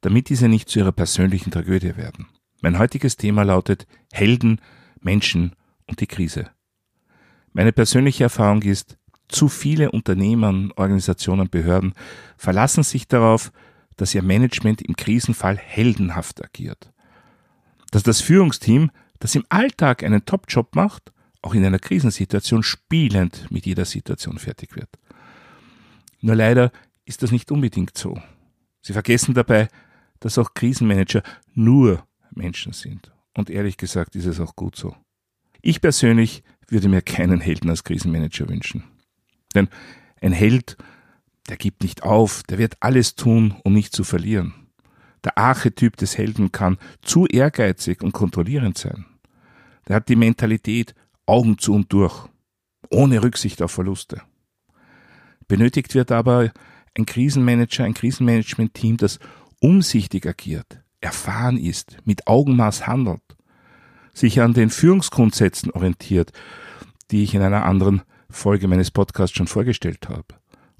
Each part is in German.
damit diese nicht zu ihrer persönlichen Tragödie werden. Mein heutiges Thema lautet Helden, Menschen und die Krise. Meine persönliche Erfahrung ist, zu viele Unternehmen, Organisationen, Behörden verlassen sich darauf, dass ihr Management im Krisenfall heldenhaft agiert. Dass das Führungsteam, das im Alltag einen Top-Job macht, auch in einer Krisensituation spielend mit jeder Situation fertig wird. Nur leider ist das nicht unbedingt so. Sie vergessen dabei, dass auch Krisenmanager nur Menschen sind. Und ehrlich gesagt ist es auch gut so. Ich persönlich würde mir keinen Helden als Krisenmanager wünschen. Denn ein Held, der gibt nicht auf, der wird alles tun, um nicht zu verlieren. Der Archetyp des Helden kann zu ehrgeizig und kontrollierend sein. Der hat die Mentalität Augen zu und durch, ohne Rücksicht auf Verluste. Benötigt wird aber ein Krisenmanager, ein Krisenmanagement-Team, das umsichtig agiert, erfahren ist, mit Augenmaß handelt, sich an den Führungsgrundsätzen orientiert, die ich in einer anderen Folge meines Podcasts schon vorgestellt habe.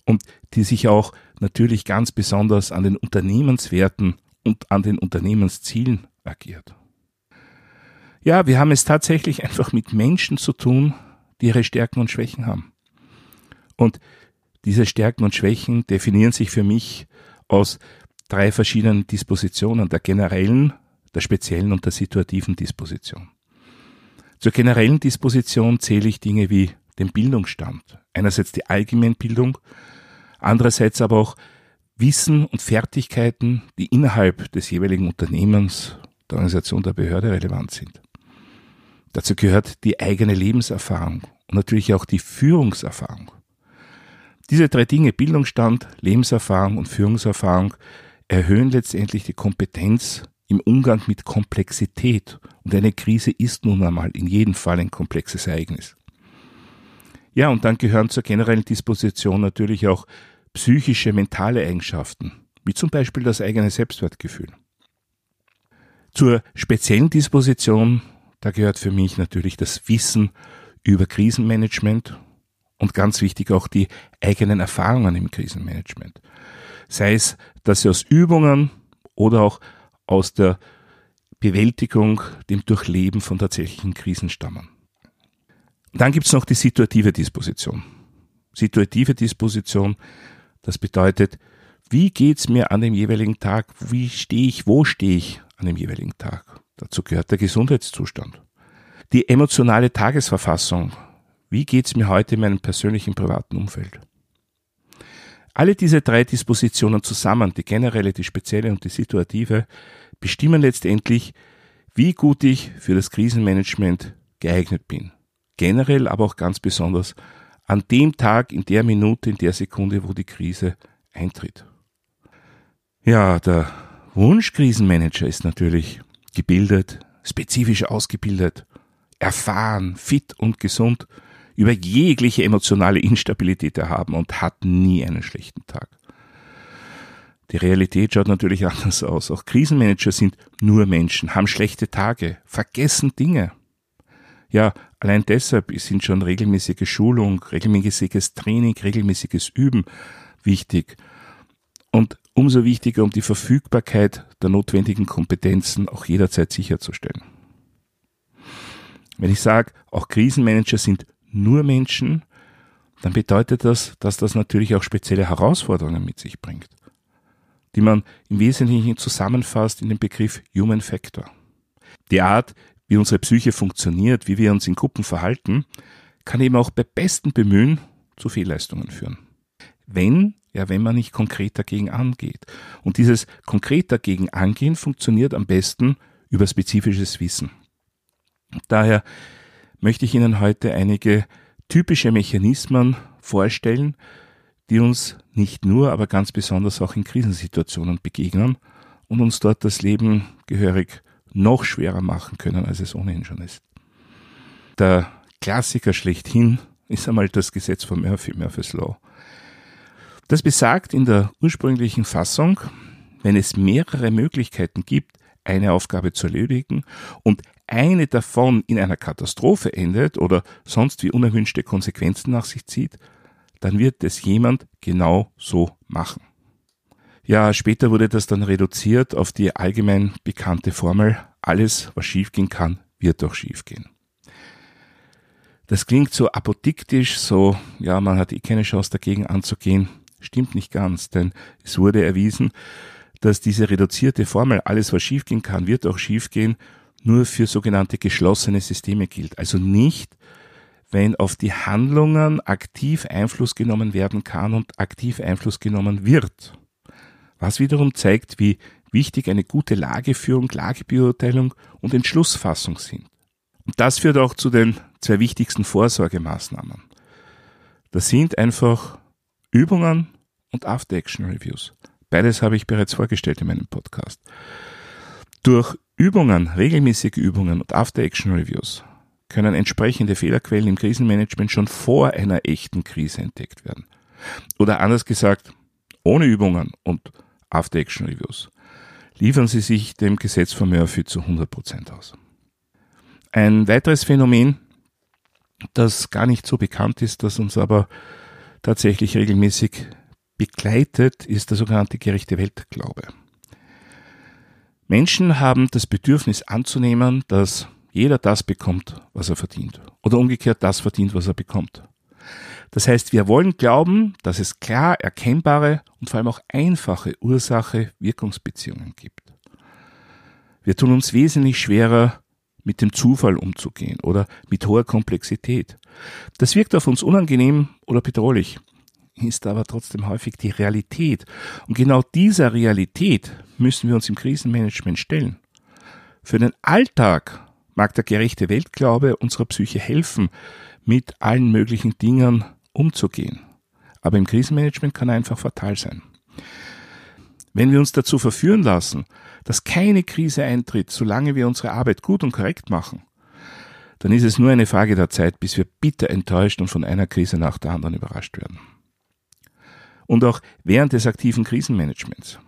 Und die sich auch natürlich ganz besonders an den Unternehmenswerten und an den Unternehmenszielen agiert. Ja, wir haben es tatsächlich einfach mit Menschen zu tun, die ihre Stärken und Schwächen haben. Und diese Stärken und Schwächen definieren sich für mich aus drei verschiedenen Dispositionen, der generellen, der speziellen und der situativen Disposition. Zur generellen Disposition zähle ich Dinge wie den Bildungsstand. Einerseits die Allgemeinbildung, andererseits aber auch Wissen und Fertigkeiten, die innerhalb des jeweiligen Unternehmens, der Organisation, der Behörde relevant sind. Dazu gehört die eigene Lebenserfahrung und natürlich auch die Führungserfahrung. Diese drei Dinge, Bildungsstand, Lebenserfahrung und Führungserfahrung, erhöhen letztendlich die Kompetenz im Umgang mit Komplexität. Und eine Krise ist nun einmal in jedem Fall ein komplexes Ereignis. Ja, und dann gehören zur generellen Disposition natürlich auch psychische, mentale Eigenschaften, wie zum Beispiel das eigene Selbstwertgefühl. Zur speziellen Disposition, da gehört für mich natürlich das Wissen über Krisenmanagement und ganz wichtig auch die eigenen Erfahrungen im Krisenmanagement sei es, dass sie aus Übungen oder auch aus der Bewältigung, dem Durchleben von tatsächlichen Krisen stammen. Dann gibt es noch die situative Disposition. Situative Disposition, das bedeutet, wie geht's mir an dem jeweiligen Tag? Wie stehe ich? Wo stehe ich an dem jeweiligen Tag? Dazu gehört der Gesundheitszustand. Die emotionale Tagesverfassung. Wie geht's mir heute in meinem persönlichen privaten Umfeld? Alle diese drei Dispositionen zusammen, die generelle, die spezielle und die situative, bestimmen letztendlich, wie gut ich für das Krisenmanagement geeignet bin. Generell, aber auch ganz besonders an dem Tag, in der Minute, in der Sekunde, wo die Krise eintritt. Ja, der Wunschkrisenmanager ist natürlich gebildet, spezifisch ausgebildet, erfahren, fit und gesund über jegliche emotionale Instabilität erhaben und hat nie einen schlechten Tag. Die Realität schaut natürlich anders aus. Auch Krisenmanager sind nur Menschen, haben schlechte Tage, vergessen Dinge. Ja, allein deshalb sind schon regelmäßige Schulung, regelmäßiges Training, regelmäßiges Üben wichtig. Und umso wichtiger, um die Verfügbarkeit der notwendigen Kompetenzen auch jederzeit sicherzustellen. Wenn ich sage, auch Krisenmanager sind nur Menschen, dann bedeutet das, dass das natürlich auch spezielle Herausforderungen mit sich bringt, die man im Wesentlichen zusammenfasst in den Begriff Human Factor. Die Art, wie unsere Psyche funktioniert, wie wir uns in Gruppen verhalten, kann eben auch bei bestem Bemühen zu Fehlleistungen führen. Wenn, ja, wenn man nicht konkret dagegen angeht. Und dieses konkret dagegen angehen funktioniert am besten über spezifisches Wissen. Daher möchte ich Ihnen heute einige typische Mechanismen vorstellen, die uns nicht nur, aber ganz besonders auch in Krisensituationen begegnen und uns dort das Leben gehörig noch schwerer machen können, als es ohnehin schon ist. Der Klassiker schlechthin ist einmal das Gesetz von Murphy, Murphy's Law. Das besagt in der ursprünglichen Fassung, wenn es mehrere Möglichkeiten gibt, eine Aufgabe zu erledigen und eine davon in einer Katastrophe endet oder sonst wie unerwünschte Konsequenzen nach sich zieht, dann wird es jemand genau so machen. Ja, später wurde das dann reduziert auf die allgemein bekannte Formel, alles, was schiefgehen kann, wird auch schiefgehen. Das klingt so apodiktisch, so, ja, man hat eh keine Chance dagegen anzugehen. Stimmt nicht ganz, denn es wurde erwiesen, dass diese reduzierte Formel, alles was schiefgehen kann, wird auch schiefgehen, nur für sogenannte geschlossene Systeme gilt. Also nicht, wenn auf die Handlungen aktiv Einfluss genommen werden kann und aktiv Einfluss genommen wird. Was wiederum zeigt, wie wichtig eine gute Lageführung, Lagebeurteilung und Entschlussfassung sind. Und das führt auch zu den zwei wichtigsten Vorsorgemaßnahmen. Das sind einfach Übungen und After-Action-Reviews. Beides habe ich bereits vorgestellt in meinem Podcast. Durch Übungen, regelmäßige Übungen und After-Action-Reviews können entsprechende Fehlerquellen im Krisenmanagement schon vor einer echten Krise entdeckt werden. Oder anders gesagt, ohne Übungen und After-Action-Reviews liefern sie sich dem Gesetz von Murphy zu 100% aus. Ein weiteres Phänomen, das gar nicht so bekannt ist, das uns aber tatsächlich regelmäßig begleitet, ist der sogenannte gerechte Weltglaube. Menschen haben das Bedürfnis anzunehmen, dass jeder das bekommt, was er verdient. Oder umgekehrt das verdient, was er bekommt. Das heißt, wir wollen glauben, dass es klar erkennbare und vor allem auch einfache Ursache-Wirkungsbeziehungen gibt. Wir tun uns wesentlich schwerer, mit dem Zufall umzugehen oder mit hoher Komplexität. Das wirkt auf uns unangenehm oder bedrohlich, ist aber trotzdem häufig die Realität. Und genau dieser Realität müssen wir uns im Krisenmanagement stellen. Für den Alltag mag der gerechte Weltglaube unserer Psyche helfen, mit allen möglichen Dingen umzugehen. Aber im Krisenmanagement kann er einfach fatal sein. Wenn wir uns dazu verführen lassen, dass keine Krise eintritt, solange wir unsere Arbeit gut und korrekt machen, dann ist es nur eine Frage der Zeit, bis wir bitter enttäuscht und von einer Krise nach der anderen überrascht werden. Und auch während des aktiven Krisenmanagements.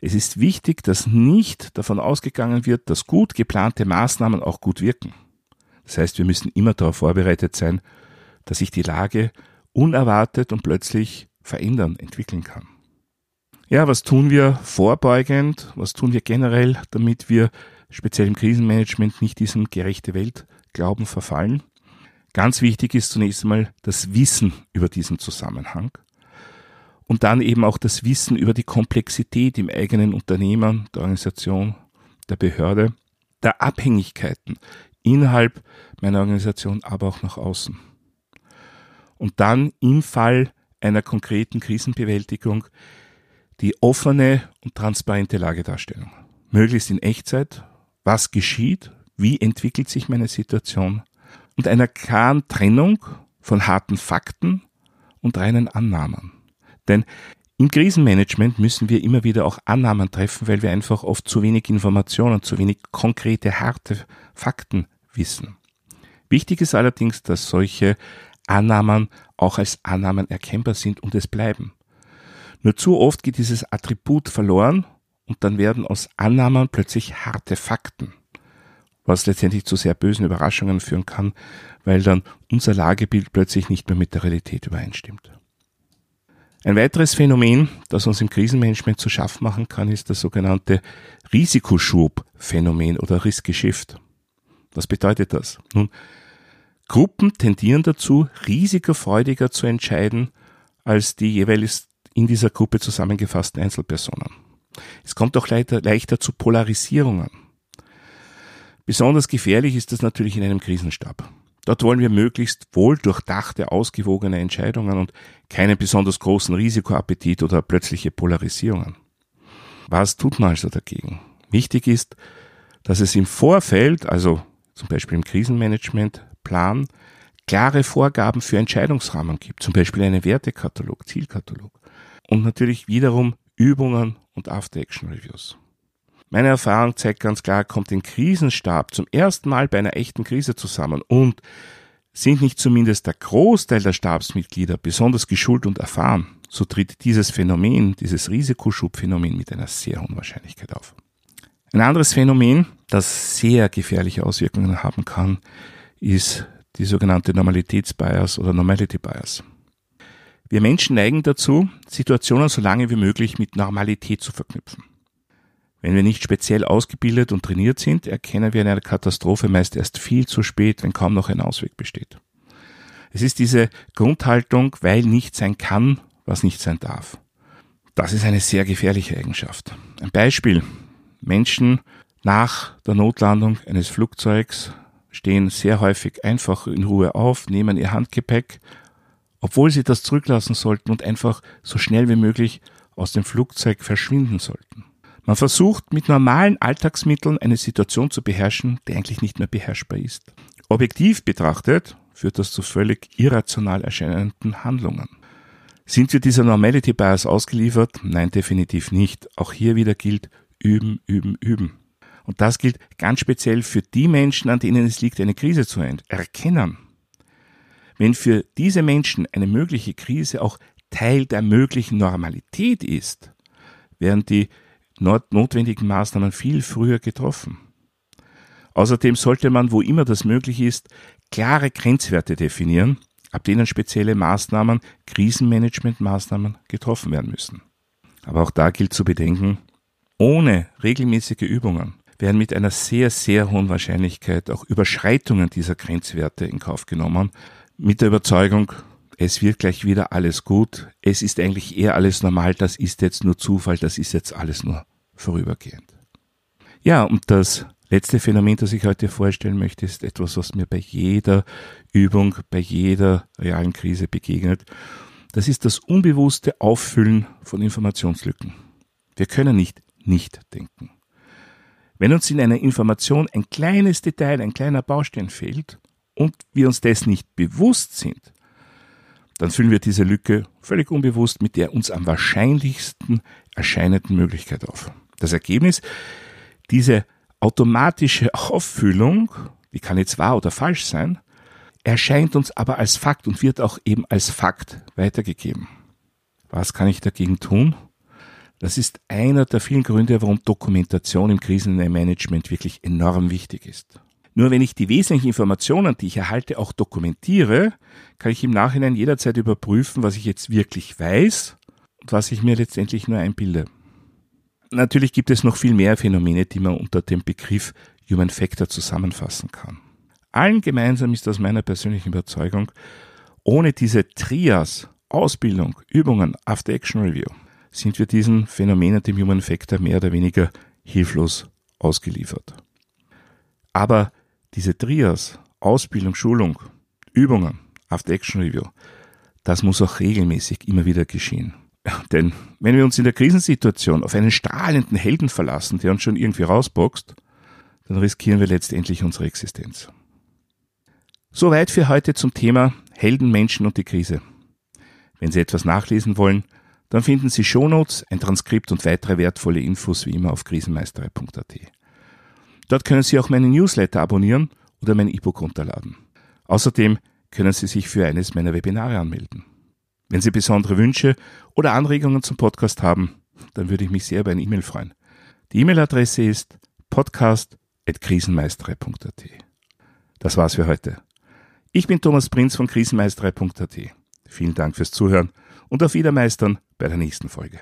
Es ist wichtig, dass nicht davon ausgegangen wird, dass gut geplante Maßnahmen auch gut wirken. Das heißt, wir müssen immer darauf vorbereitet sein, dass sich die Lage unerwartet und plötzlich verändern, entwickeln kann. Ja, was tun wir vorbeugend? Was tun wir generell, damit wir speziell im Krisenmanagement nicht diesem gerechte Welt Glauben verfallen? Ganz wichtig ist zunächst einmal das Wissen über diesen Zusammenhang und dann eben auch das Wissen über die Komplexität im eigenen Unternehmen, der Organisation, der Behörde, der Abhängigkeiten innerhalb meiner Organisation, aber auch nach außen. Und dann im Fall einer konkreten Krisenbewältigung die offene und transparente Lagedarstellung. Möglichst in Echtzeit, was geschieht, wie entwickelt sich meine Situation und einer klaren Trennung von harten Fakten und reinen Annahmen. Denn im Krisenmanagement müssen wir immer wieder auch Annahmen treffen, weil wir einfach oft zu wenig Informationen, zu wenig konkrete, harte Fakten wissen. Wichtig ist allerdings, dass solche Annahmen auch als Annahmen erkennbar sind und es bleiben. Nur zu oft geht dieses Attribut verloren und dann werden aus Annahmen plötzlich harte Fakten, was letztendlich zu sehr bösen Überraschungen führen kann, weil dann unser Lagebild plötzlich nicht mehr mit der Realität übereinstimmt. Ein weiteres Phänomen, das uns im Krisenmanagement zu schaffen machen kann, ist das sogenannte Risikoschub-Phänomen oder Risk-Geschift. Was bedeutet das? Nun, Gruppen tendieren dazu, risikofreudiger zu entscheiden als die jeweils in dieser Gruppe zusammengefassten Einzelpersonen. Es kommt auch leichter, leichter zu Polarisierungen. Besonders gefährlich ist das natürlich in einem Krisenstab. Dort wollen wir möglichst wohl durchdachte, ausgewogene Entscheidungen und keinen besonders großen Risikoappetit oder plötzliche Polarisierungen. Was tut man also dagegen? Wichtig ist, dass es im Vorfeld, also zum Beispiel im Krisenmanagement, Plan, klare Vorgaben für Entscheidungsrahmen gibt, zum Beispiel einen Wertekatalog, Zielkatalog und natürlich wiederum Übungen und After-Action-Reviews. Meine Erfahrung zeigt ganz klar, kommt ein Krisenstab zum ersten Mal bei einer echten Krise zusammen und sind nicht zumindest der Großteil der Stabsmitglieder besonders geschult und erfahren, so tritt dieses Phänomen, dieses Risikoschubphänomen mit einer sehr hohen Wahrscheinlichkeit auf. Ein anderes Phänomen, das sehr gefährliche Auswirkungen haben kann, ist die sogenannte Normalitätsbias oder Normality Bias. Wir Menschen neigen dazu, Situationen so lange wie möglich mit Normalität zu verknüpfen. Wenn wir nicht speziell ausgebildet und trainiert sind, erkennen wir eine Katastrophe meist erst viel zu spät, wenn kaum noch ein Ausweg besteht. Es ist diese Grundhaltung, weil nicht sein kann, was nicht sein darf. Das ist eine sehr gefährliche Eigenschaft. Ein Beispiel. Menschen nach der Notlandung eines Flugzeugs stehen sehr häufig einfach in Ruhe auf, nehmen ihr Handgepäck, obwohl sie das zurücklassen sollten und einfach so schnell wie möglich aus dem Flugzeug verschwinden sollten. Man versucht mit normalen Alltagsmitteln eine Situation zu beherrschen, die eigentlich nicht mehr beherrschbar ist. Objektiv betrachtet führt das zu völlig irrational erscheinenden Handlungen. Sind wir dieser Normality Bias ausgeliefert? Nein, definitiv nicht. Auch hier wieder gilt üben, üben, üben. Und das gilt ganz speziell für die Menschen, an denen es liegt, eine Krise zu erkennen. Wenn für diese Menschen eine mögliche Krise auch Teil der möglichen Normalität ist, während die notwendigen Maßnahmen viel früher getroffen. Außerdem sollte man, wo immer das möglich ist, klare Grenzwerte definieren, ab denen spezielle Maßnahmen, Krisenmanagementmaßnahmen getroffen werden müssen. Aber auch da gilt zu bedenken, ohne regelmäßige Übungen werden mit einer sehr, sehr hohen Wahrscheinlichkeit auch Überschreitungen dieser Grenzwerte in Kauf genommen, mit der Überzeugung, es wird gleich wieder alles gut, es ist eigentlich eher alles normal, das ist jetzt nur Zufall, das ist jetzt alles nur vorübergehend. Ja, und das letzte Phänomen, das ich heute vorstellen möchte, ist etwas, was mir bei jeder Übung, bei jeder realen Krise begegnet. Das ist das unbewusste Auffüllen von Informationslücken. Wir können nicht nicht denken. Wenn uns in einer Information ein kleines Detail, ein kleiner Baustein fehlt und wir uns dessen nicht bewusst sind, dann füllen wir diese Lücke völlig unbewusst mit der uns am wahrscheinlichsten erscheinenden Möglichkeit auf. Das Ergebnis, diese automatische Auffüllung, die kann jetzt wahr oder falsch sein, erscheint uns aber als Fakt und wird auch eben als Fakt weitergegeben. Was kann ich dagegen tun? Das ist einer der vielen Gründe, warum Dokumentation im Krisenmanagement wirklich enorm wichtig ist. Nur wenn ich die wesentlichen Informationen, die ich erhalte, auch dokumentiere, kann ich im Nachhinein jederzeit überprüfen, was ich jetzt wirklich weiß und was ich mir letztendlich nur einbilde. Natürlich gibt es noch viel mehr Phänomene, die man unter dem Begriff Human Factor zusammenfassen kann. Allen gemeinsam ist aus meiner persönlichen Überzeugung, ohne diese Trias, Ausbildung, Übungen, After-Action Review, sind wir diesen Phänomenen, dem Human Factor, mehr oder weniger hilflos ausgeliefert. Aber diese Trias, Ausbildung, Schulung, Übungen, After Action Review, das muss auch regelmäßig immer wieder geschehen. Denn wenn wir uns in der Krisensituation auf einen strahlenden Helden verlassen, der uns schon irgendwie rausboxt, dann riskieren wir letztendlich unsere Existenz. Soweit für heute zum Thema Helden, Menschen und die Krise. Wenn Sie etwas nachlesen wollen, dann finden Sie Shownotes, ein Transkript und weitere wertvolle Infos wie immer auf krisenmeisterei.at. Dort können Sie auch meinen Newsletter abonnieren oder mein E-Book runterladen. Außerdem können Sie sich für eines meiner Webinare anmelden. Wenn Sie besondere Wünsche oder Anregungen zum Podcast haben, dann würde ich mich sehr über eine E-Mail freuen. Die E-Mail-Adresse ist podcast.krisenmeisterei.at. Das war's für heute. Ich bin Thomas Prinz von krisenmeisterei.at. Vielen Dank fürs Zuhören und auf Wiedermeistern bei der nächsten Folge.